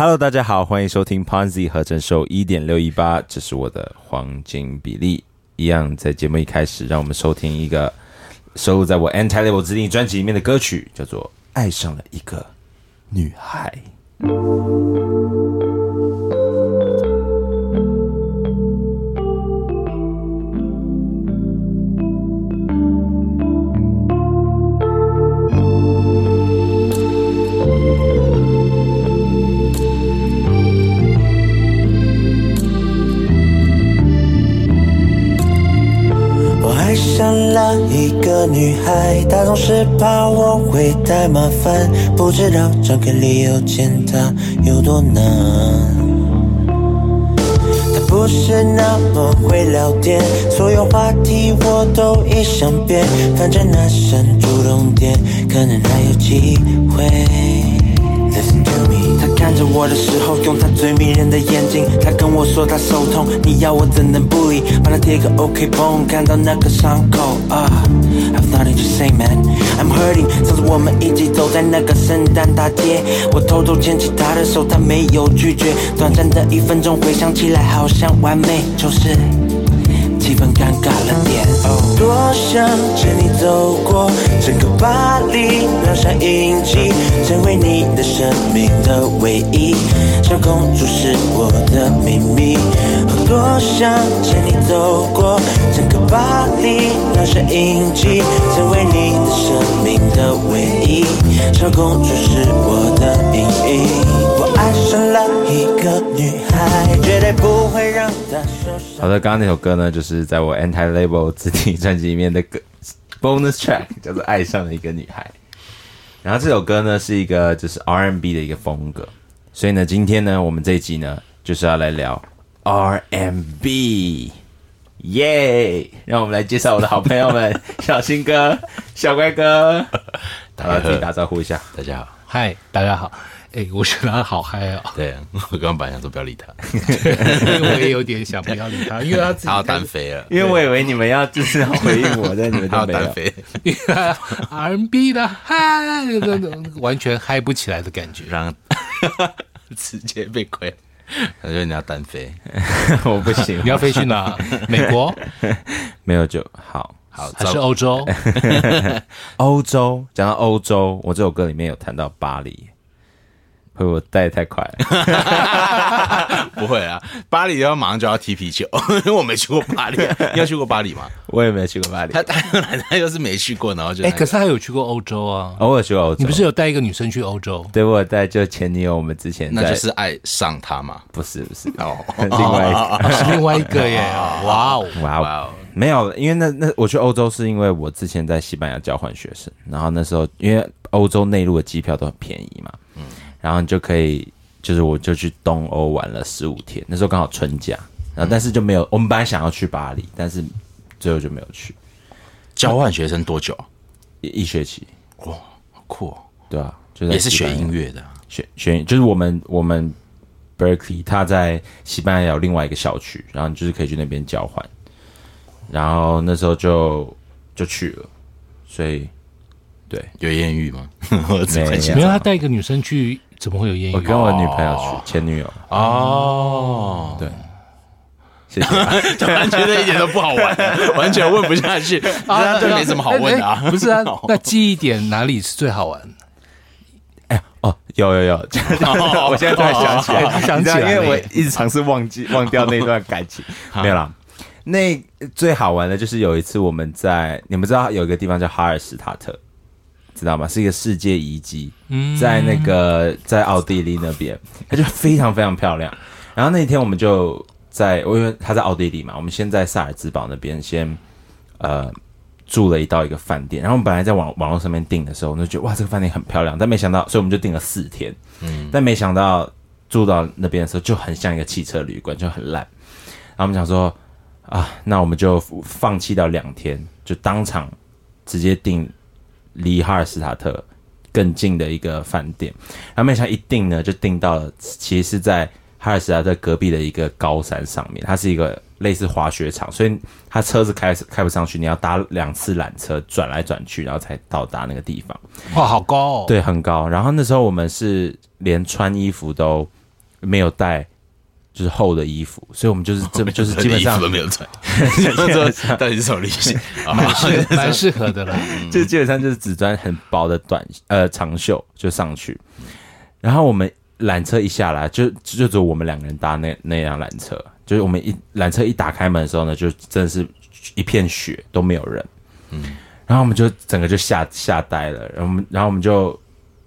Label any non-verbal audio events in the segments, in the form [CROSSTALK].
Hello，大家好，欢迎收听 Ponzi 合成收一点六一八，这是我的黄金比例。一样在节目一开始，让我们收听一个收录在我 Anti Level 指定专辑里面的歌曲，叫做《爱上了一个女孩》。总是怕我会太麻烦，不知道找个理由见他有多难。他不是那么会聊天，所有话题我都已想遍，反正那声主动点，可能还有机会。看着我的时候，用她最迷人的眼睛，她跟我说她手痛，你要我怎能不理？帮她贴个 OK 绷，看到那个伤口啊。I've nothing to say, man. I'm hurting。上次我们一起走在那个圣诞大街，我偷偷牵起她的手，她没有拒绝。短暂的一分钟，回想起来好像完美，就是气氛尴尬了点。多想牵你走过整个巴黎，留下印记，成为你的生命的唯一。小公主是我的秘密。多想牵你走过整个巴黎，留下印记，成为你的生命的唯一。小公主是我的阴影。我爱上了一个女孩，绝对不会让她受伤。好的，刚刚那首歌呢，就是在我 Anti Label 自己专辑里面的歌 bonus track，叫做《爱上了一个女孩》。然后这首歌呢是一个就是 R&B 的一个风格，所以呢，今天呢，我们这一集呢就是要来聊 R&B，耶！让我们来介绍我的好朋友们，小新哥、小乖哥，[LAUGHS] 大家自己打招呼一下。大家好，嗨，大家好。哎、我觉得他好嗨哦，对我刚刚本来想说不要理他，因 [LAUGHS] 为我也有点想不要理他，[LAUGHS] 因为他自己他要单飞了，因为我以为你们要就是要回应我，但你们他都没有。要单飞，因为他 R&B 的嗨，完全嗨不起来的感觉。让直接被亏。他说你要单飞，[LAUGHS] 我不行，你要飞去哪？美国没有就好。好，还是照欧洲？[LAUGHS] 欧洲，讲到欧洲，我这首歌里面有谈到巴黎，会我带得太快了？[LAUGHS] 不会啊？巴黎要马上就要踢皮球，因 [LAUGHS] 为我没去过巴黎，你有去过巴黎吗？我也没有去过巴黎他，他他又是没去过，然后就哎、可是他有去过欧洲啊。偶尔去过欧洲。你不是有带一个女生去欧洲？对我有带就前女友，我们之前在那就是爱上他嘛。不是不是哦，另外一个哦是另外一个耶！哇哦哇哦，没有，因为那那我去欧洲是因为我之前在西班牙交换学生，然后那时候因为欧洲内陆的机票都很便宜嘛，嗯，然后你就可以就是我就去东欧玩了十五天，那时候刚好春假，然后但是就没有，我们本来想要去巴黎，但是最后就没有去。交换学生多久？一一学期，哇，好酷哦！对啊，就在也是学音乐的，学学就是我们我们 Berkeley，他在西班牙有另外一个校区，然后你就是可以去那边交换，然后那时候就就去了，所以对有艳遇吗？我只没没有他带一个女生去，怎么会有艳遇？我跟我女朋友去，前女友，哦，对，谢谢。[LAUGHS] 突然觉得一点都不好玩，[LAUGHS] 完全问不下去，啊，这没什么好问的啊。哎不是啊，[LAUGHS] 那记忆点哪里是最好玩？哎哦，有有有，我现在突然想起来，哦想起来因为我一直尝试忘记忘掉那段感情，没有啦。那最好玩的就是有一次我们在，你们知道有一个地方叫哈尔施塔特，知道吗？是一个世界遗迹，在那个在奥地利那边，它就非常非常漂亮。然后那一天我们就在，因为他在奥地利嘛，我们先在萨尔茨堡那边先呃住了一到一个饭店，然后我们本来在网网络上面订的时候，我们就觉得哇这个饭店很漂亮，但没想到，所以我们就订了四天，嗯，但没想到住到那边的时候就很像一个汽车旅馆，就很烂。然后我们想说啊，那我们就放弃到两天，就当场直接订离哈尔斯塔特更近的一个饭店。然后没想到一订呢，就订到了，其实是在哈尔斯塔特隔壁的一个高山上面，它是一个类似滑雪场，所以它车子开开不上去，你要搭两次缆车转来转去，然后才到达那个地方。哇，好高哦！，对，很高。然后那时候我们是连穿衣服都没有带就是厚的衣服，所以我们就是 [LAUGHS] 这就是基本上都没有穿，[LAUGHS] 说到底是什么旅行？[LAUGHS] 啊？是蛮适合的啦。就基本上就是只穿很薄的短呃长袖就上去，然后我们缆车一下来，就就只有我们两个人搭那那辆缆车，就是我们一缆车一打开门的时候呢，就真的是一片雪都没有人，嗯，然后我们就整个就吓吓呆了，然后我们然后我们就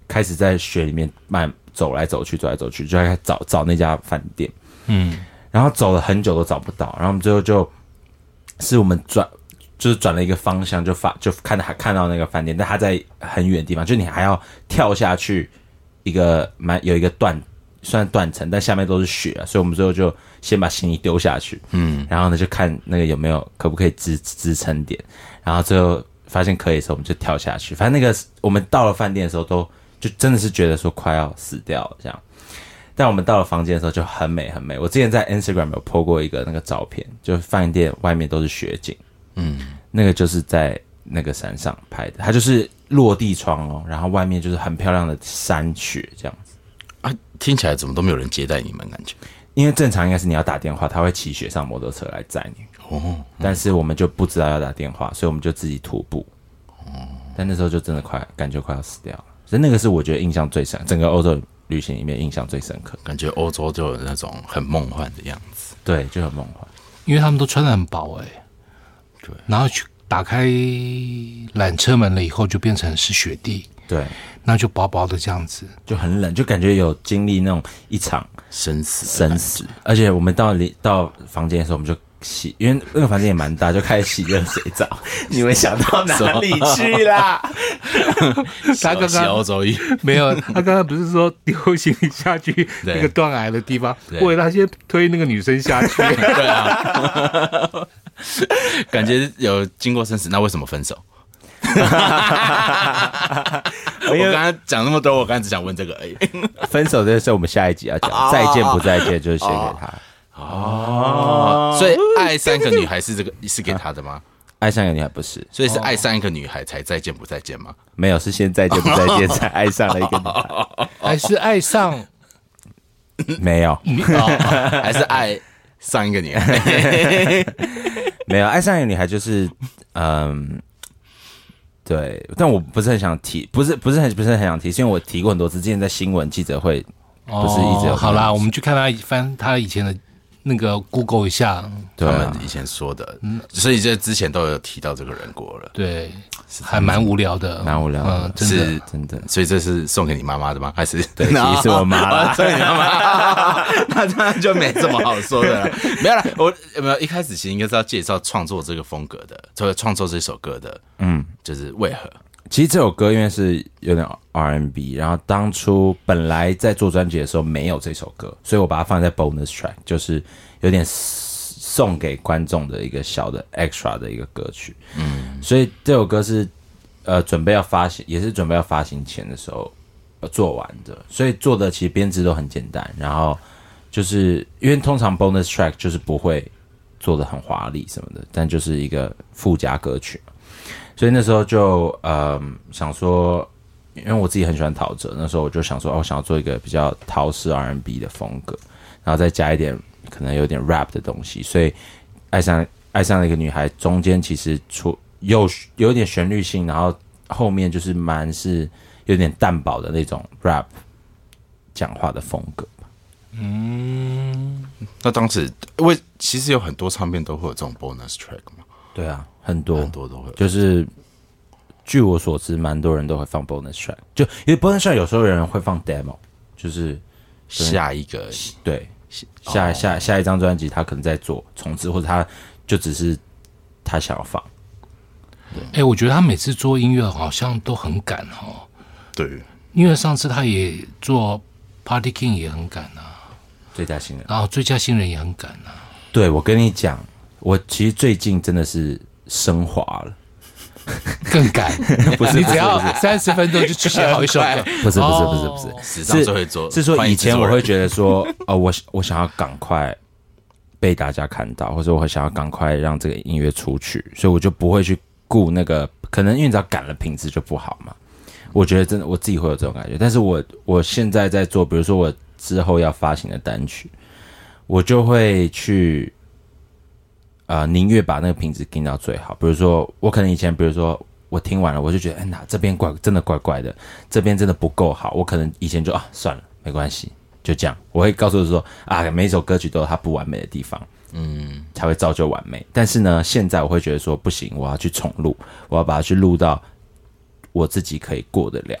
开始在雪里面慢走来走去，走来走去，就开始找找那家饭店，嗯，然后走了很久都找不到，然后我们最后就是我们转，就是转了一个方向，就发就看到看到那个饭店，但它在很远的地方，就你还要跳下去一个蛮有一个断算断层，但下面都是雪啊，所以我们最后就先把行李丢下去，嗯，然后呢就看那个有没有可不可以支支撑点，然后最后发现可以的时候，我们就跳下去，反正那个我们到了饭店的时候都就真的是觉得说快要死掉了这样。但我们到了房间的时候就很美很美。我之前在 Instagram 有 po 过一个那个照片，就饭店外面都是雪景，嗯，那个就是在那个山上拍的，它就是落地窗哦，然后外面就是很漂亮的山雪这样子。啊，听起来怎么都没有人接待你们，感觉。因为正常应该是你要打电话，他会骑雪上摩托车来载你，哦，但是我们就不知道要打电话，所以我们就自己徒步。哦，但那时候就真的快感觉快要死掉了，所以那个是我觉得印象最深，整个欧洲旅行里面印象最深刻。感觉欧洲就有那种很梦幻的样子。对，就很梦幻。因为他们都穿的很薄哎、对，然后去打开缆车门了以后，就变成是雪地，对，那就薄薄的这样子。就很冷，就感觉有经历那种一场生死生死。而且我们到里到房间的时候，我们就洗，因为那个房间也蛮大，就开始洗热水澡。[LAUGHS] 你们想到哪里 [LAUGHS] 去啦？[LAUGHS] 他刚刚洲衣，没有，他刚刚不是说丢行李下去那个断崖的地方，对为了他先推那个女生下去。对啊，感觉有经过生死，那为什么分手？我刚刚讲那么多，我刚刚只想问这个而已。分手这个是我们下一集要讲，再见不再见就是写给他。哦，所以爱上一个女孩是这个是给他的吗？爱上一个女孩不是，所以是爱上一个女孩才再见不再见吗？没有是先再见不再见才 [LAUGHS] 爱上了一个女孩，[LAUGHS] 还是爱上没有哦还是爱上一个女孩？[LAUGHS] 没有爱上一个女孩就是嗯。对，但我不是很想提，不是不是很不是很想提，是因为我提过很多次，之前在新闻记者会不是一直有哦好啦，我们去看他翻他以前的那个 Google 一下，他们以前说的，嗯。所以这之前都有提到这个人过了。对，还蛮无聊的，蛮无聊的。嗯，真的。是。真的。所以这是送给你妈妈的吗？还是？[LAUGHS] 对 [LAUGHS] 其实是我妈啦。送给你妈妈，[LAUGHS] 那当然就没什么好说的了。没有啦，我有没有一开始其实应该是要介绍创作这个风格的，就是创作这首歌的，嗯，就是为何？其实这首歌因为是有点 R&B，然后当初本来在做专辑的时候没有这首歌，所以我把它放在 bonus track，就是有点送给观众的一个小的 extra 的一个歌曲。嗯，所以这首歌是呃准备要发行，也是准备要发行前的时候、做完的，所以做的其实编制都很简单，然后就是因为通常 bonus track 就是不会做的很华丽什么的，但就是一个附加歌曲嘛。所以那时候就呃想说，因为我自己很喜欢陶喆，那时候我就想说，哦，我想要做一个比较陶式 R&B 的风格，然后再加一点可能有点 rap 的东西。所以爱上爱上了一个女孩，中间其实出有有点旋律性，然后后面就是蛮是有点淡薄的那种 rap 讲话的风格。嗯那当时因为其实有很多唱片都会有这种 bonus track 嘛，对啊，很多。很多都会。就是据我所知，蛮多人都会放 bonus track，就因为 bonus track 有时候有人会放 demo，就是下一个对下下下一张专辑他可能在做重置，或者他就只是他想要放。哎、我觉得他每次做音乐好像都很赶哦，对，因为上次他也做 Party King 也很赶啊，最佳新人，然后最佳新人也很赶啊。对我跟你讲，我其实最近真的是升华了，更赶，[LAUGHS] 不是你只要三十分钟就去写好一首歌，[LAUGHS] 不是不是哦不是不是，史上最会做，是说以前我会得觉得说，[LAUGHS] 哦，我我想要赶快被大家看到，或者我会想要赶快让这个音乐出去，所以我就不会去顾那个，可能因为你知道赶了品质就不好嘛。我觉得真的我自己会有这种感觉，但是我我现在在做，比如说我之后要发行的单曲，我就会去，呃，宁愿把那个品质盯到最好。比如说，我可能以前，比如说我听完了，我就觉得，哎，那这边怪，真的怪怪的，这边真的不够好。我可能以前就啊，算了，没关系，就这样。我会告诉说，啊，每一首歌曲都有它不完美的地方。嗯，才会造就完美。但是呢，现在我会觉得说不行，我要去重录，我要把它去录到我自己可以过得了。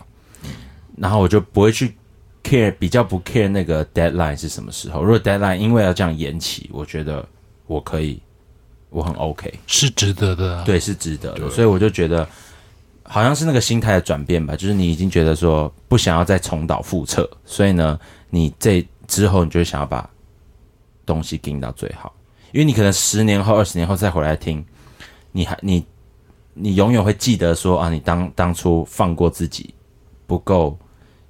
然后我就不会去 care，比较不 care 那个 deadline 是什么时候。如果 deadline 因为要这样延期，我觉得我可以，我很 OK，是值得的。对，是值得的。所以我就觉得好像是那个心态的转变吧，就是你已经觉得说不想要再重蹈覆辙，所以呢，你这之后你就想要把东西盯到最好。因为你可能十年后、二十年后再回来听，你还你你永远会记得说啊，你当当初放过自己，不够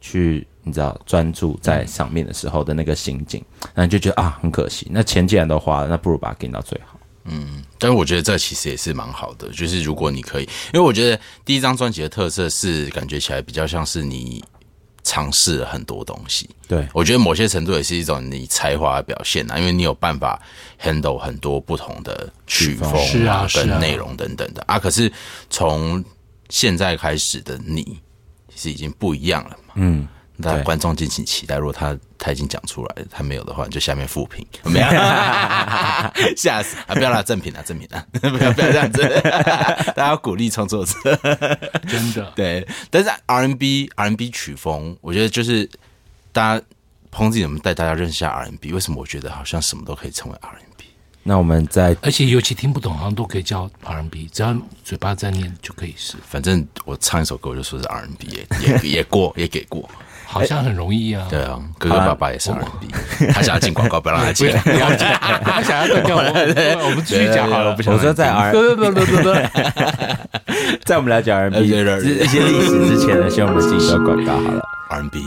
去你知道专注在上面的时候的那个心境，那你就觉得啊很可惜。那钱既然都花了，那不如把它给到最好。嗯，但是我觉得这其实也是蛮好的，就是如果你可以，因为我觉得第一张专辑的特色是感觉起来比较像是你。尝试了很多东西，对我觉得某些程度也是一种你才华的表现啊，因为你有办法 handle 很多不同的曲风啊、跟内容等等的啊。可是从现在开始的你，其实已经不一样了嘛。嗯。那观众敬请期待。如果他他已经讲出来，他没有的话，你就下面复评。没有，[LAUGHS] 吓死啊！不要拿正品啊，正品啊！[LAUGHS] 不要不要这样子，[LAUGHS] 大家要鼓励创作者。真的对，但是 R N B R N B 曲风，我觉得就是大家彭子怎么带大家认识下 R N B？为什么我觉得好像什么都可以成为 R N B？那我们在，而且尤其听不懂，好像都可以叫 R N B，只要嘴巴在念就可以是。反正我唱一首歌，我就说是 R N B，也也也过，也给过。好像很容易啊！对啊，哥哥爸爸也是 R&B，他想要进广告，不要让他进。[LAUGHS] 他想要断掉我，[LAUGHS] 我们继续讲好了。我说在 R，对对对对对，[LAUGHS] 在我们了解 R&B 一些历史之前呢，先我们进一段广告好了。R&B。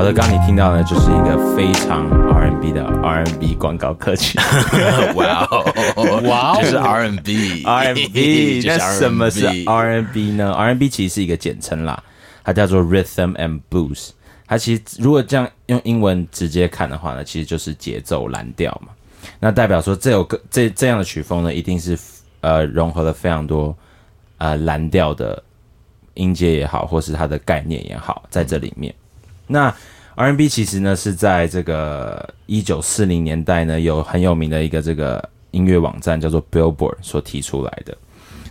好的，刚刚你听到的，就是一个非常 R&B 的 R&B 广告歌曲。[LAUGHS] 哇哦，哇哦，就是 R&B，R&B。那什么是 R&B 呢？R&B 其实是一个简称啦，它叫做 Rhythm and Blues。它其实如果这样用英文直接看的话呢，其实就是节奏蓝调嘛。那代表说这首歌这这样的曲风呢，一定是呃融合了非常多呃蓝调的音阶也好，或是它的概念也好，在这里面。那 R N B 其实呢是在这个一九四零年代呢有很有名的一个这个音乐网站叫做 Billboard 所提出来的。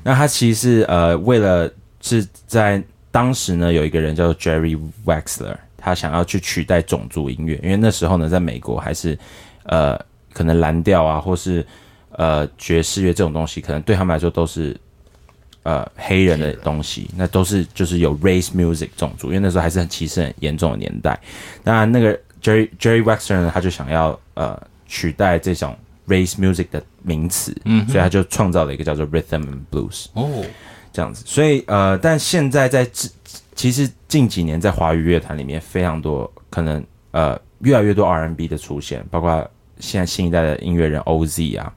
那它其实呃为了是在当时呢有一个人叫做 Jerry Wexler，他想要去取代种族音乐，因为那时候呢在美国还是呃可能蓝调啊或是呃爵士乐这种东西，可能对他们来说都是。呃，黑人的东西，那都是就是有 race music 种族，因为那时候还是很歧视很严重的年代。当然，那个 Jerry Jerry Wexler 呢，他就想要呃取代这种 race music 的名词，嗯，所以他就创造了一个叫做 rhythm and blues 哦，这样子。所以呃，但现在在其实近几年在华语乐坛里面，非常多可能呃越来越多 R&B 的出现，包括现在新一代的音乐人 OZ 啊，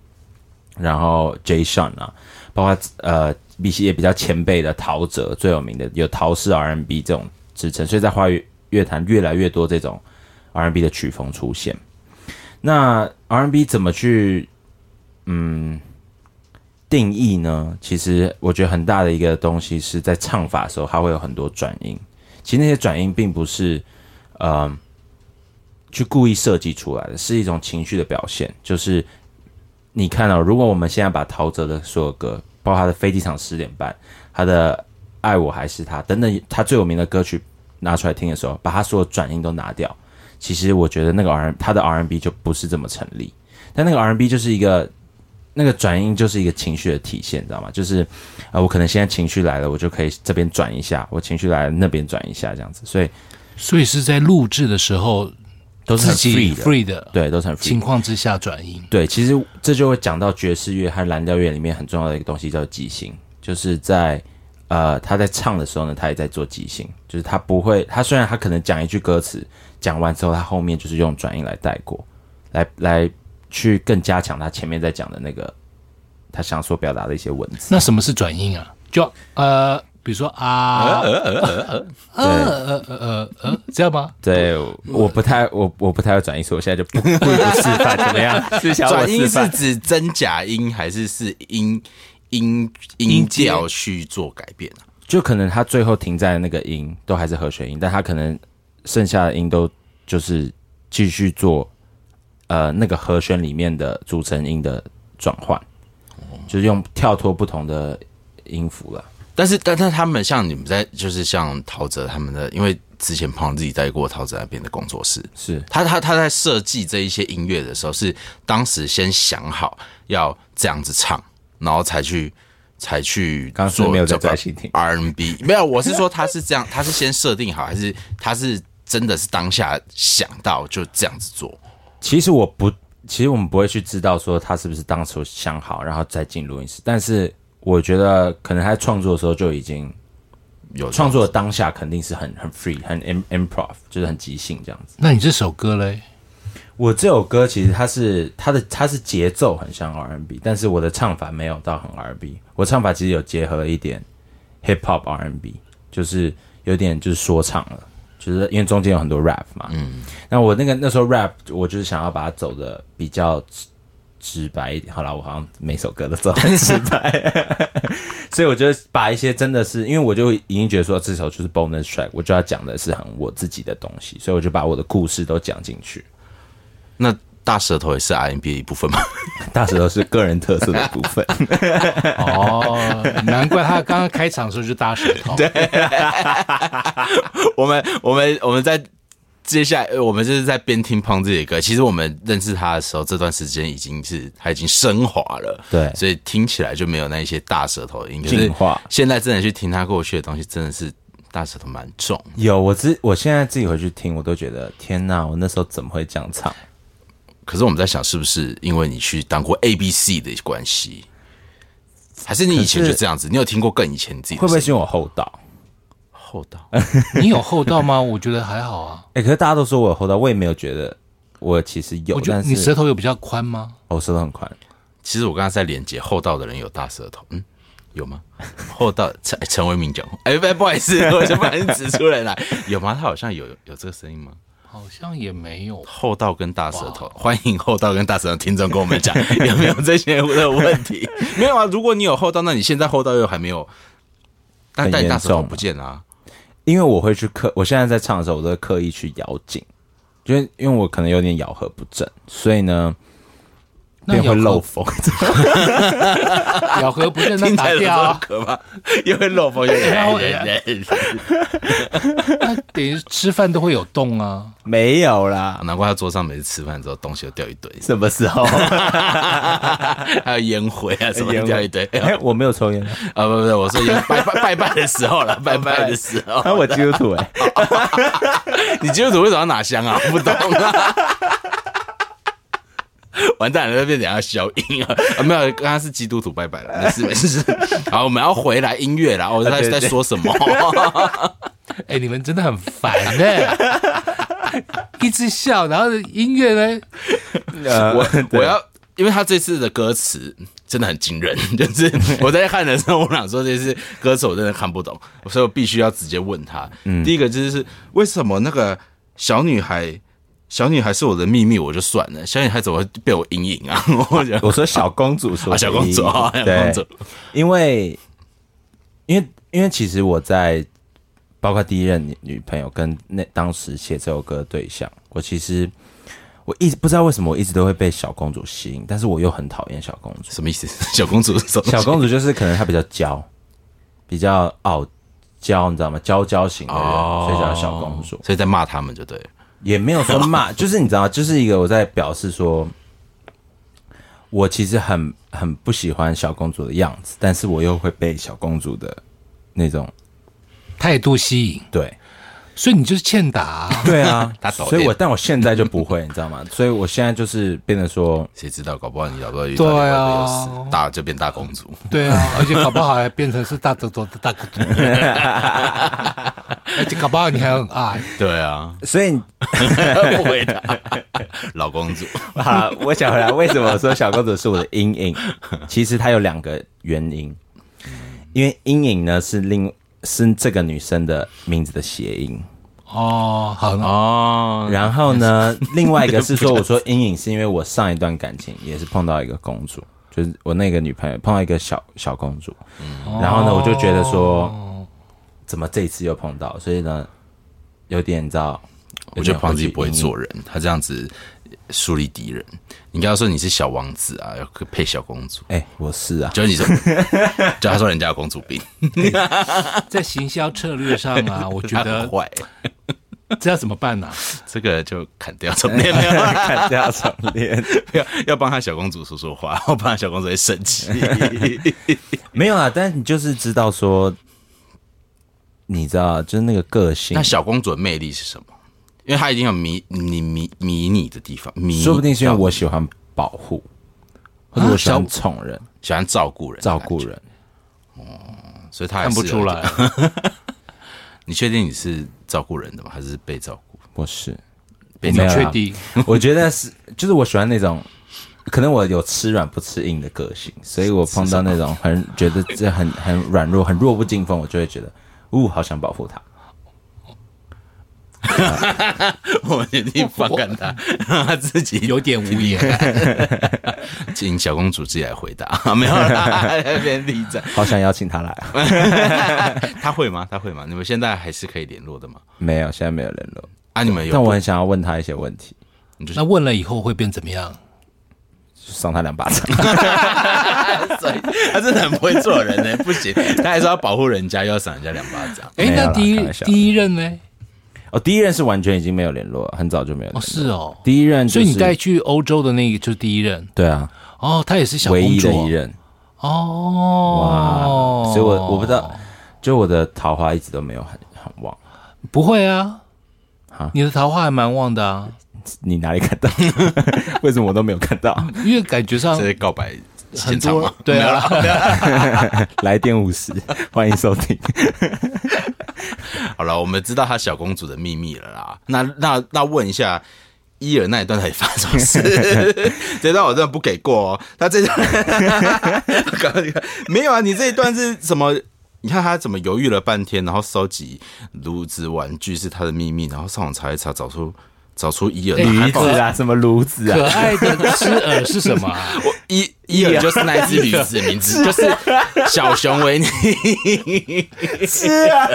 然后 Jay Sean 啊，包括呃。比些也比较前辈的陶喆最有名的有陶式 R&B 这种支撑，所以在华语乐坛越来越多这种 R&B 的曲风出现。那 R&B 怎么去嗯定义呢？其实我觉得很大的一个东西是在唱法的时候，它会有很多转音。其实那些转音并不是呃去故意设计出来的，是一种情绪的表现。就是你看到，如果我们现在把陶喆的所有歌。包括他的飞机场十点半，他的爱我还是他等等，他最有名的歌曲拿出来听的时候，把他所有转音都拿掉，其实我觉得那个 R 他的 R N B 就不是这么成立。但那个 R N B 就是一个那个转音就是一个情绪的体现，你知道吗？就是啊，我可能现在情绪来了，我就可以这边转一下；我情绪来了，那边转一下，这样子。所以，所以是在录制的时候。都是很 free 的，对，都是很 free 情况之下转音。对，其实这就会讲到爵士乐和蓝调乐里面很重要的一个东西，叫即兴。就是在呃，他在唱的时候呢，他也在做即兴，就是他不会，他虽然他可能讲一句歌词，讲完之后，他后面就是用转音来带过，来来去更加强他前面在讲的那个他想所表达的一些文字。那什么是转音啊？就呃，比如说啊，呃呃呃呃呃呃，这样吗？对，我不太，我我不太会转音，所以我现在就不 [LAUGHS] 不示范怎么样。[LAUGHS] 转音是指真假音，还是是音？音音调去做改变就可能他最后停在那个音都还是和弦音，但他可能剩下的音都就是继续做呃那个和弦里面的组成音的转换，就是用跳脱不同的音符了。但是，但是他们像你们在就是像陶喆他们的，因为之前胖自己待过陶喆那边的工作室，是他他他在设计这一些音乐的时候，是当时先想好要这样子唱。然后才去，才去刚说没有在专心听 R N B，没有，我是说他是这样，他是先设定好，还是他是真的是当下想到就这样子做？其实我不，其实我们不会去知道说他是不是当初想好，然后再进录音室。但是我觉得可能他在创作的时候就已经有创作的当下肯定是很很 free，很 improv，就是很即兴这样子。那你这首歌嘞？我这首歌其实它是它的它是节奏很像 R N B，但是我的唱法没有到很 R&B。我唱法其实有结合了一点 hip hop R N B，就是有点就是说唱了，就是因为中间有很多 rap 嘛。嗯。那我那个那时候 rap，我就是想要把它走的比较直白一点。好了，我好像每首歌都做很直白，[LAUGHS] 所以我觉得把一些真的是，因为我就已经觉得说这首就是 bonus track，我就要讲的是很我自己的东西，所以我就把我的故事都讲进去。那大舌头也是 R N B 的一部分吗？[LAUGHS] 大舌头是个人特色的部分。哦，难怪他刚刚开场的时候就大舌头。[LAUGHS] 对，我们我们我们在接下来，我们就是在边听胖子的歌。其实我们认识他的时候，这段时间已经是他已经升华了。对，所以听起来就没有那一些大舌头的音。进化。现在真的去听他过去的东西，真的是大舌头蛮重。有我自我现在自己回去听，我都觉得天哪，我那时候怎么会这样唱？可是我们在想，是不是因为你去当过 A B C 的关系，还是你以前就这样子？你有听过更以前你自己会不会是因为我厚道？厚道？[LAUGHS] 你有厚道吗？我觉得还好啊。[LAUGHS] 哎，可是大家都说我有厚道，我也没有觉得我其实有。但是你舌头有比较宽吗？我舌头很宽。其实我刚刚在连接厚道的人有大舌头，嗯，有吗？[LAUGHS] 厚道陈陈为民讲，哎，不不好意思，我先把你指出来了，有吗？他好像有有这个声音吗？好像也没有厚道跟大舌头，欢迎厚道跟大舌头听众跟我们讲有没有这些的问题？没有啊，如果你有厚道，那你现在厚道又还没有，但但大舌头不见啊，因为我会去刻，我现在在唱的时候，我都会刻意去咬紧，因为因为我可能有点咬合不正，所以呢。那会漏风，[LAUGHS] 咬合不正，那打掉可怕，又会漏风，又 [LAUGHS] 那等于吃饭都会有洞啊？没有啦，难怪他桌上每次吃饭之后东西都掉一堆。什么时候？[LAUGHS] 还有烟灰啊，什么掉一堆？哎，我没有抽烟啊，不不不，我说拜拜拜拜的时候了，拜拜的时候。那我基督徒哎，你基督徒为什么要拿香啊？不懂啊。[LAUGHS] 完蛋了，那边等下消音 [LAUGHS] 啊！没有，刚刚是基督徒拜拜了，没事没事。[LAUGHS] 好，我们要回来音乐了。我在在说什么？哎，你们真的很烦呢，一直笑，然后音乐呢？我我要，因为他这次的歌词真的很惊人，就是我在看的时候，我想说这次歌词我真的看不懂，所以我必须要直接问他。嗯，第一个就是为什么那个小女孩？小女孩是我的秘密，我就算了。小女孩怎么会被我阴影啊？[LAUGHS] 我讲我说小公主说小公主啊，对，因为因为因为其实我在包括第一任女朋友跟那当时写这首歌的对象，我其实我一直不知道为什么我一直都会被小公主吸引，但是我又很讨厌小公主。什么意思？[LAUGHS] 小公主小公主就是可能她比较娇，比较傲娇，你知道吗？娇娇型的人，所以叫小公主。所以在骂他们就对。也没有说骂，[LAUGHS] 就是你知道，就是一个我在表示说，我其实很很不喜欢小公主的样子，但是我又会被小公主的那种态度吸引。对，所以你就是欠打、啊。对啊他，[LAUGHS] 抖所以我但我现在就不会，你知道吗？所以我现在就是变得说，谁知道，搞不好你老婆遇到一个有事大就变大公主。对啊，[LAUGHS] 而且搞不好还变成是大德多的大公主，[LAUGHS] 而且搞不好你还很爱。对啊，所以不回答，老公主。啊，我想回来，为什么说小公主是我的阴影？其实它有两个原因，因为阴影呢是另是这个女生的名字的谐音，哦，好，哦，然后呢，[LAUGHS] 另外一个是说，我说阴影是因为我上一段感情也是碰到一个公主，就是我那个女朋友碰到一个小小公主，然后呢，我就觉得说，怎么这一次又碰到，所以呢，有点你知道，我觉得胖子己不会做人，他这样子树立敌人。你跟他说你是小王子啊，要配小公主，哎、我是啊，就是你说，[LAUGHS] 就他说人家有公主病，[LAUGHS] 在行销策略上啊，[LAUGHS] 我觉他得很坏，这要怎么办呢、啊？这个就砍掉重练，没有啦看这样重练，要要帮他小公主说说话，我帮他小公主会生气。没有啊，但是你就是知道说，你知道，就是那个个性那，小公主的魅力是什么？因为他已经有迷你迷迷你的地方，迷说不定是因为我喜欢保护，或者我喜欢宠人、喜欢照顾人，照顾，人。哦所以她还看不出来。[LAUGHS] 你确定你是照顾人的吗？还是被照顾？我是，被没有啊确定？我觉得是，就是我喜欢那种，可能我有吃软不吃硬的个性，所以我碰到那种很觉得这很很软弱、很弱不禁风，我就会觉得，呜，好想保护他。[LAUGHS] 我们决定放干他，让他自己有点无言。[LAUGHS] 请小公主自己来回答，[LAUGHS] 没有啦，那边立正。好想邀请他来，他会吗？他会吗？你们现在还是可以联络的吗？没有，现在没有联络。啊，你们有？但我很想要问他一些问题，那问了以后会变怎么样？就赏他两巴掌。他真的很不会做人呢，不行，他还说要保护人家，又要赏人家两巴掌。哎，那第一第一任呢？哦，第一任是完全已经没有联络了，很早就没有联哦，是哦。第一任、就是，所以你带去欧洲的那个就是第一任对啊，哦，他也是小唯公主哦一的一任。哦。哇，所以我我不知道，就我的桃花一直都没有很很旺。不会啊哈，你的桃花还蛮旺的啊，[LAUGHS] 你哪里看到？[LAUGHS] 为什么我都没有看到？因为感觉上这是告白现很多场吗？对啊，[LAUGHS] 来电五十，欢迎收听。[LAUGHS] 好了，我们知道她小公主的秘密了啦。那那那问一下。伊尔那一段到底发生什么事？[LAUGHS] 这段我真的不给过哦。他这段，没有啊？你这一段是什么？你看他怎么犹豫了半天，然后收集炉子玩具是他的秘密，然后上网查一查，找出找出伊尔驴子啊，什么炉子啊可啊？爱的吃饵是什么啊？[LAUGHS] 我伊伊尔就是那一只驴子的名字，[LAUGHS] 就是小熊维尼。[LAUGHS] 是啊，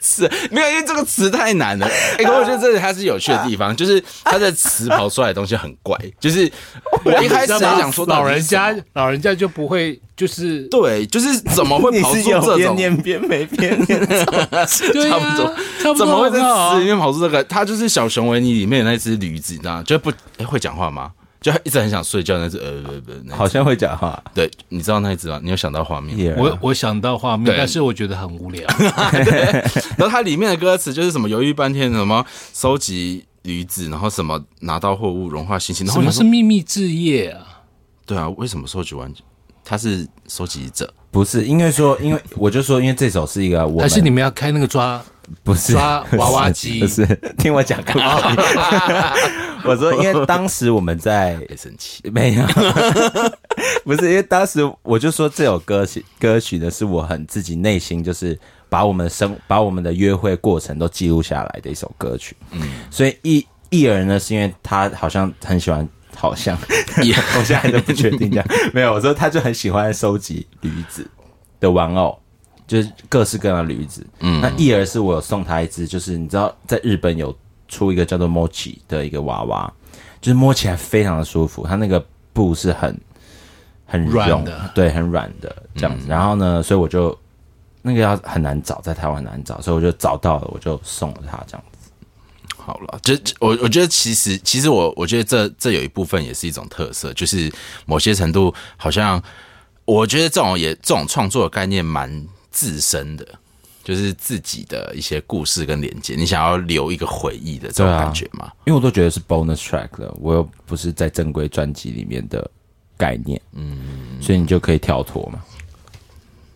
是没有，因为这个词太难了。哎、可我觉得这里它是有趣的地方，就是它的词跑出来的东西很怪。就是我一开始还想说，老人家老人家就不会就是对，就是怎么会跑出这种？边念边没边念，[LAUGHS] 对差不多啊，差不多怎么会在词里面跑出这个？它就是小熊维尼里面的那只驴子，你知道吗？就不、哎会讲话吗？就一直很想睡觉那只呃好像会讲话。对，你知道那一只吗？你有想到画面？耶我我想到画面，但是我觉得很无聊。[LAUGHS] 然后它里面的歌词就是什么犹豫半天，什么收集驴子，然后什么拿到货物融化心情，然什么是秘密置业啊？对啊，为什么收集玩具？他是收集者，不是，因为说，因为我就说，因为这首是一个我还是你们要开那个抓？不是抓娃娃机不是听我讲故事。[LAUGHS] 我说，因为当时我们在别生气。没有，[LAUGHS] 不是因为当时我就说这首歌曲歌曲呢，是我很自己内心就是把我们生把我们的约会过程都记录下来的一首歌曲。嗯，所以艺艺儿呢，是因为他好像很喜欢，好像 [LAUGHS] 我现在都不确定这样。没有，我说他就很喜欢收集驴子的玩偶。就是各式各样的驴子，嗯，那一儿是我有送他一只，就是你知道在日本有出一个叫做 Mochi 的一个娃娃，就是摸起来非常的舒服，它那个布是很很软的对，很软的这样子。然后呢，所以我就那个要很难找，在台湾很难找，所以我就找到了，我就送了他这样子。好了，就就我我觉得其实其实我我觉得这这有一部分也是一种特色，就是某些程度好像我觉得这种也这种创作的概念蛮自身的，就是自己的一些故事跟连接，你想要留一个回忆的这种感觉吗？因为我都觉得是 bonus track 了，我又不是在正规专辑里面的概念，嗯，所以你就可以跳脱嘛。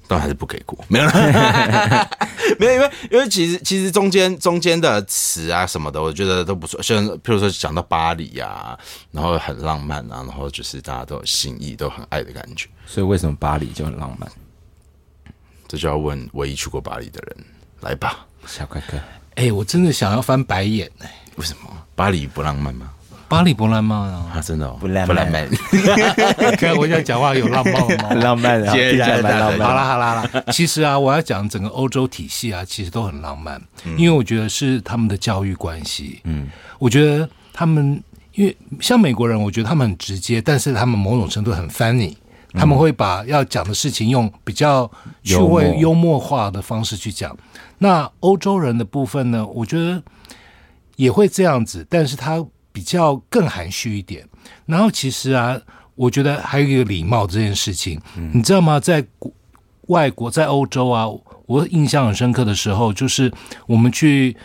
但还是不给过，没有，[LAUGHS] 没有，因为因为其实其实中间中间的词啊什么的，我觉得都不错。像譬如说讲到巴黎啊，然后很浪漫啊，然后就是大家都有心意，都很爱的感觉。所以为什么巴黎就很浪漫？这就要问唯一去过巴黎的人来吧，小哥哥。哎，我真的想要翻白眼哎！为什么巴黎不浪漫吗？巴黎不浪漫啊！啊，真的不浪漫。[LAUGHS] 看我想讲话有浪漫吗？[LAUGHS] 浪漫啊，接下来浪漫。好啦好啦啦，其实啊，我要讲整个欧洲体系啊，其实都很浪漫，因为我觉得是他们的教育关系。嗯，我觉得他们因为像美国人，我觉得他们很直接，但是他们某种程度很 funny，他们会把要讲的事情用比较趣味、幽默化的方式去讲。那欧洲人的部分呢，我觉得也会这样子，但是他。比较更含蓄一点，然后其实啊，我觉得还有一个礼貌这件事情，你知道吗？在外国，在欧洲啊，我印象很深刻的时候，就是我们去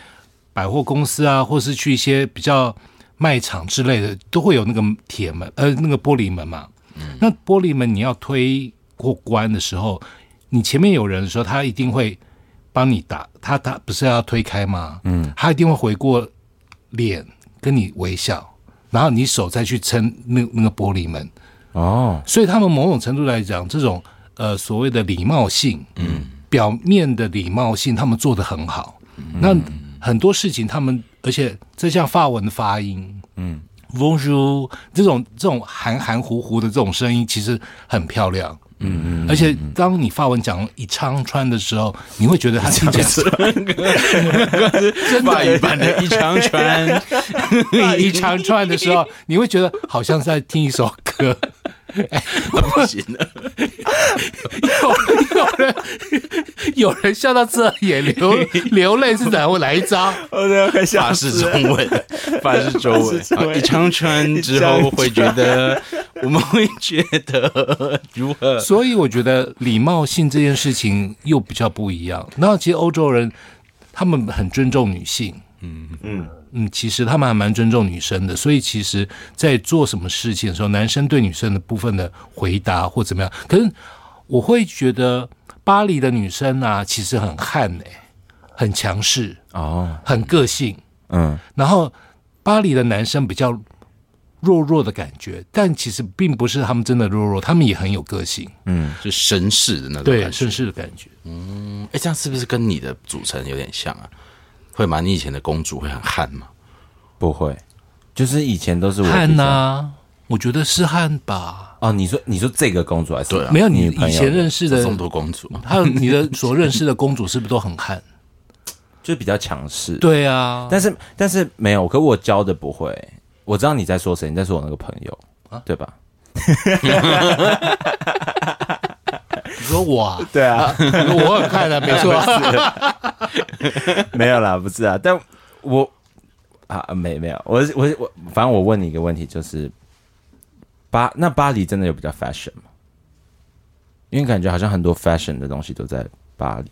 百货公司啊，或是去一些比较卖场之类的，都会有那个铁门，呃，那个玻璃门嘛。那玻璃门你要推过关的时候，你前面有人的时候，他一定会帮你打，他他不是要推开吗？嗯，他一定会回过脸。跟你微笑，然后你手再去撑那那个玻璃门哦，所以他们某种程度来讲，这种呃所谓的礼貌性，嗯，表面的礼貌性，他们做的很好。那很多事情，他们而且这像发文的发音，嗯，Bonjour 这种这种含含糊糊的这种声音，其实很漂亮。嗯嗯，而且当你发文讲一长串的时候，你会觉得他听起来是法语版的一长串，[LAUGHS] 一长串的时候，你会觉得好像在听一首歌。[LAUGHS] 不行了，有有人有人笑到这也流流泪是怎？会来一招，我都要开始发誓中文，发誓中文。一长串之后会觉得，我们会觉得如何？所以我觉得礼貌性这件事情又比较不一样。那其实欧洲人他们很尊重女性，嗯嗯。嗯，其实他们还蛮尊重女生的，所以其实，在做什么事情的时候，男生对女生的部分的回答或怎么样，可是我会觉得巴黎的女生啊，其实很悍诶，很强势哦，很个性，嗯，然后巴黎的男生比较弱弱的感觉，但其实并不是他们真的弱弱，他们也很有个性，嗯，就绅士的那种，对，绅士的感觉，嗯，哎，这样是不是跟你的组成有点像啊？会吗？你以前的公主会很悍吗？不会，就是以前都是悍呐。我觉得是悍吧。哦，你说你说这个公主还是对？没有，你以前认识的这么多公主，[LAUGHS] 还有你的所认识的公主，是不是都很悍？[LAUGHS] 就比较强势。对啊，但是但是没有，可我教的不会。我知道你在说谁，你在说我那个朋友啊，对吧？[LAUGHS] 你说我？对啊，我很快的，没错。[LAUGHS] 没有啦，不是啊，但我啊，没没有，我我我，反正我问你一个问题，就是巴那巴黎真的有比较 fashion 吗？因为感觉好像很多 fashion 的东西都在巴黎。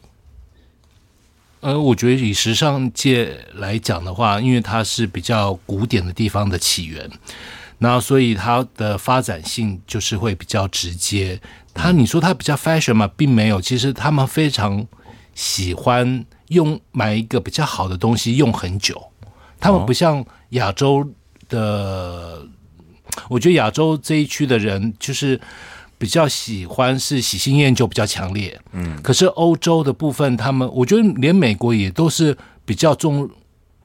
呃，我觉得以时尚界来讲的话，因为它是比较古典的地方的起源，然后所以它的发展性就是会比较直接。他你说他比较 fashion 嘛，并没有，其实他们非常喜欢用买一个比较好的东西用很久。他们不像亚洲的，我觉得亚洲这一区的人就是比较喜欢是喜新厌旧比较强烈。嗯，可是欧洲的部分，他们我觉得连美国也都是比较重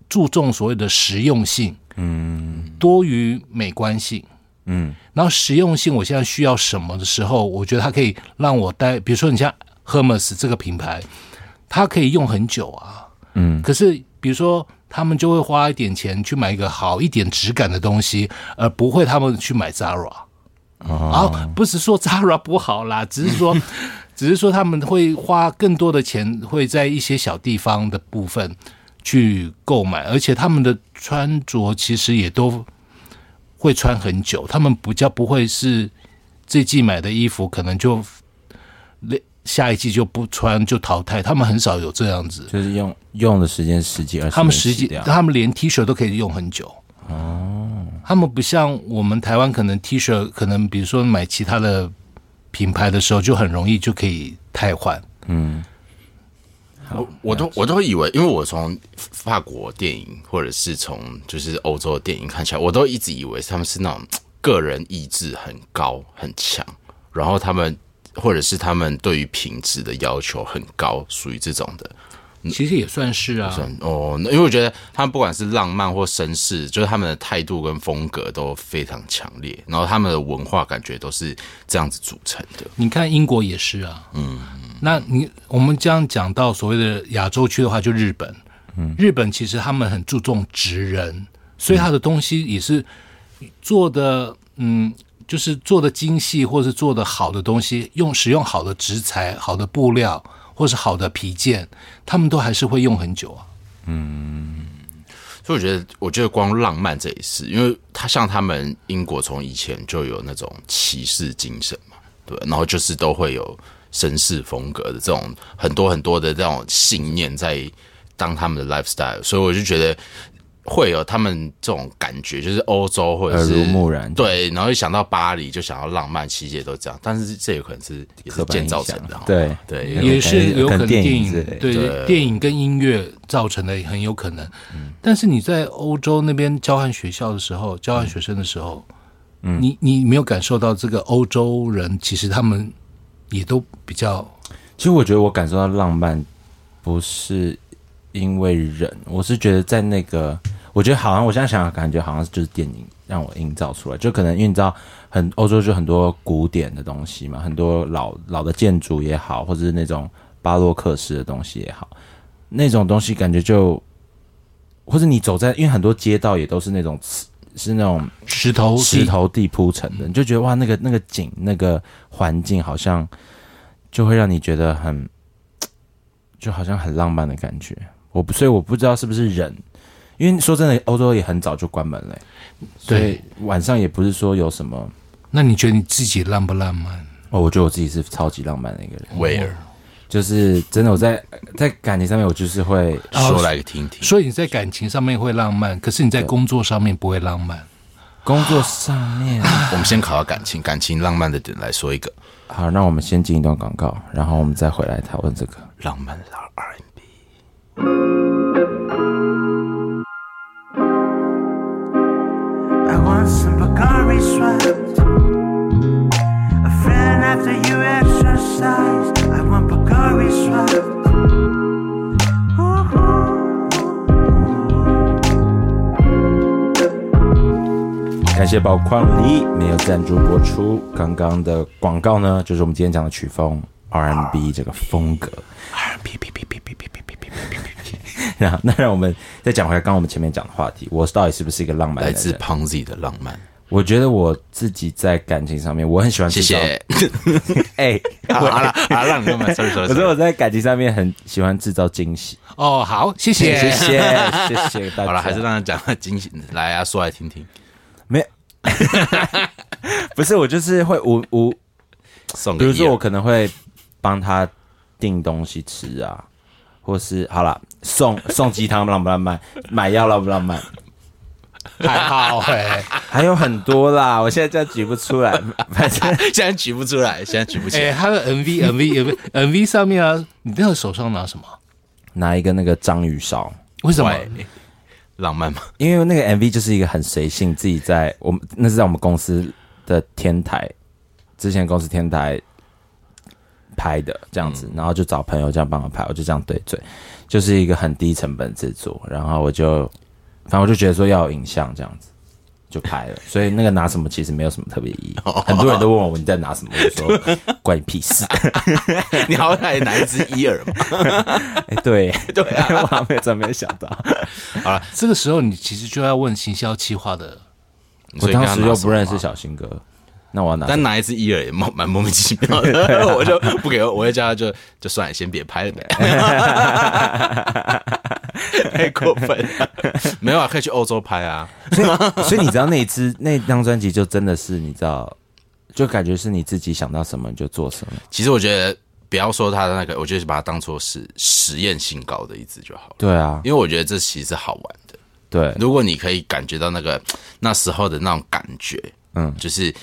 注重所谓的实用性，嗯，多于美观性。嗯，然后实用性，我现在需要什么的时候，我觉得它可以让我带，比如说你像 Hermes 这个品牌，它可以用很久啊。嗯，可是比如说他们就会花一点钱去买一个好一点质感的东西，而不会他们去买 Zara。啊，不是说 Zara 不好啦，[LAUGHS] 只是说，只是说他们会花更多的钱，会在一些小地方的部分去购买，而且他们的穿着其实也都。会穿很久，他们比较不会是这季买的衣服，可能就下一季就不穿就淘汰，他们很少有这样子，就是用用的时间十几二十，他们十几，他们连 T 恤都可以用很久。哦，他们不像我们台湾，可能 T 恤可能比如说买其他的品牌的时候，就很容易就可以汰换。嗯，我我都我都以为，因为我从法国电影或者是从就是欧洲的电影看起来，我都一直以为他们是那种个人意志很高很强，然后他们或者是他们对于品质的要求很高，属于这种的。其实也算是啊，算哦，因为我觉得他们不管是浪漫或绅士，就是他们的态度跟风格都非常强烈，然后他们的文化感觉都是这样子组成的。你看英国也是啊，嗯，那你我们这样讲到所谓的亚洲区的话，就日本，嗯，日本其实他们很注重职人，所以他的东西也是做的，嗯，就是做的精细或是做的好的东西，用使用好的植材、好的布料。或是好的皮件，他们都还是会用很久啊。嗯，所以我觉得，我觉得光浪漫这一事，因为他像他们英国从以前就有那种骑士精神嘛，对，然后就是都会有绅士风格的这种很多很多的这种信念在当他们的 lifestyle，所以我就觉得。会有他们这种感觉，就是欧洲或者是耳濡目染，对，然后一想到巴黎就想要浪漫，世界都这样，但是这有可能是也是建造成的，对。对，也是有可能电影对。电影跟音乐造成的很有可能。但是你在欧洲那边交换学校的时候，交换学生的时候，嗯，你你没有感受到这个欧洲人其实他们也都比较，其实我觉得我感受到浪漫不是因为人，我是觉得在那个。我觉得好像我现在想想，感觉好像就是电影让我营造出来，就可能因为你知道，很欧洲就很多古典的东西嘛，很多老老的建筑也好，或者是那种巴洛克式的东西也好，那种东西感觉就，或者你走在，因为很多街道也都是那种是那种石头石头地铺成的，你就觉得哇，那个那个景那个环境好像就会让你觉得很，就好像很浪漫的感觉。我不，所以我不知道是不是人。因为说真的，欧洲也很早就关门了，对，晚上也不是说有什么。那你觉得你自己浪不浪漫？哦，我觉得我自己是超级浪漫的一个人。Where？，就是真的，我在在感情上面，我就是会说来听听。所以你在感情上面会浪漫，可是你在工作上面不会浪漫。工作上面，[CLEARS THROAT] 我们先考到感情，感情浪漫的点来说一个。好，那我们先进一段广告，然后我们再回来讨论这个浪漫的 R&B。感谢宝矿力没有赞助播出。刚刚的广告呢，就是我们今天讲的曲风 R&B 这个风格。然后，[LAUGHS] 那让我们再讲回来，刚刚我们前面讲的话题，我到底是不是一个浪漫？来自 Ponzi 的浪漫。我觉得我自己在感情上面，我很喜欢。谢谢。[LAUGHS] 哎，[LAUGHS] 好了，好了你慢慢说说。我说我在感情上面很喜欢制造惊喜。哦，好，谢谢，谢谢，谢谢大家。好了，还是让他讲惊喜，来啊，说来听听。没，不是我就是会无无送，比如说我可能会帮他订东西吃啊。或是好了，送送鸡汤浪不浪漫？[LAUGHS] 买药浪不浪漫？还好哎，还有很多啦，我现在再举不出来，[LAUGHS] 反正 [LAUGHS] 现在举不出来，现在举不起来。哎，他的 MV MV MV MV 上面啊，你那个手上拿什么？拿一个那个章鱼烧，为什么？浪漫吗？因为那个 MV 就是一个很随性，自己在我们那是在我们公司的天台，之前公司天台。拍的这样子，然后就找朋友这样帮我拍，我就这样对嘴，就是一个很低成本制作，然后我就，反正我就觉得说要有影像这样子，就拍了。所以那个拿什么其实没有什么特别意义，[LAUGHS] 很多人都问我你在拿什么，我说关你屁事。[LAUGHS] 你好歹拿一只伊尔嘛？[LAUGHS] 哎，对对啊，我还没真没想到。好了，这个时候你其实就要问行销企划的，我当时又不认识小新哥。那我要拿，但拿一支伊尔也蛮蛮莫名其妙的，[LAUGHS] 我就不给，我就叫他就就算了，先别拍了呗，[LAUGHS] 太过分了，没有啊，可以去欧洲拍啊，所以所以你知道那一支那张专辑就真的是你知道，就感觉是你自己想到什么就做什么。其实我觉得不要说他的那个，我觉得把它当做是实验性高的一支就好了。对啊，因为我觉得这其实是好玩的。对，如果你可以感觉到那个那时候的那种感觉，嗯，就是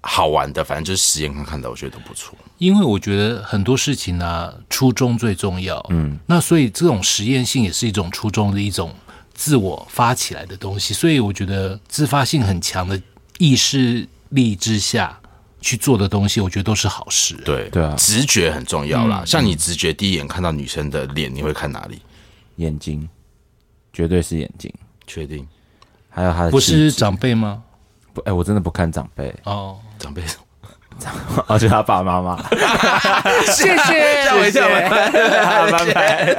好玩的，反正就是实验看看的，我觉得都不错。因为我觉得很多事情呢，初衷最重要。嗯，那所以这种实验性也是一种初衷的一种自我发起来的东西。所以我觉得自发性很强的意识力之下去做的东西，我觉得都是好事。对对啊直觉很重要啦。像你直觉第一眼看到女生的脸，你会看哪里？眼睛绝对是眼睛，确定还有他的不是长辈吗？不，哎、我真的不看长辈，哦，长辈而且 [LAUGHS] 他爸爸妈妈，[LAUGHS] [LAUGHS] 谢谢，吓我一跳，拜拜。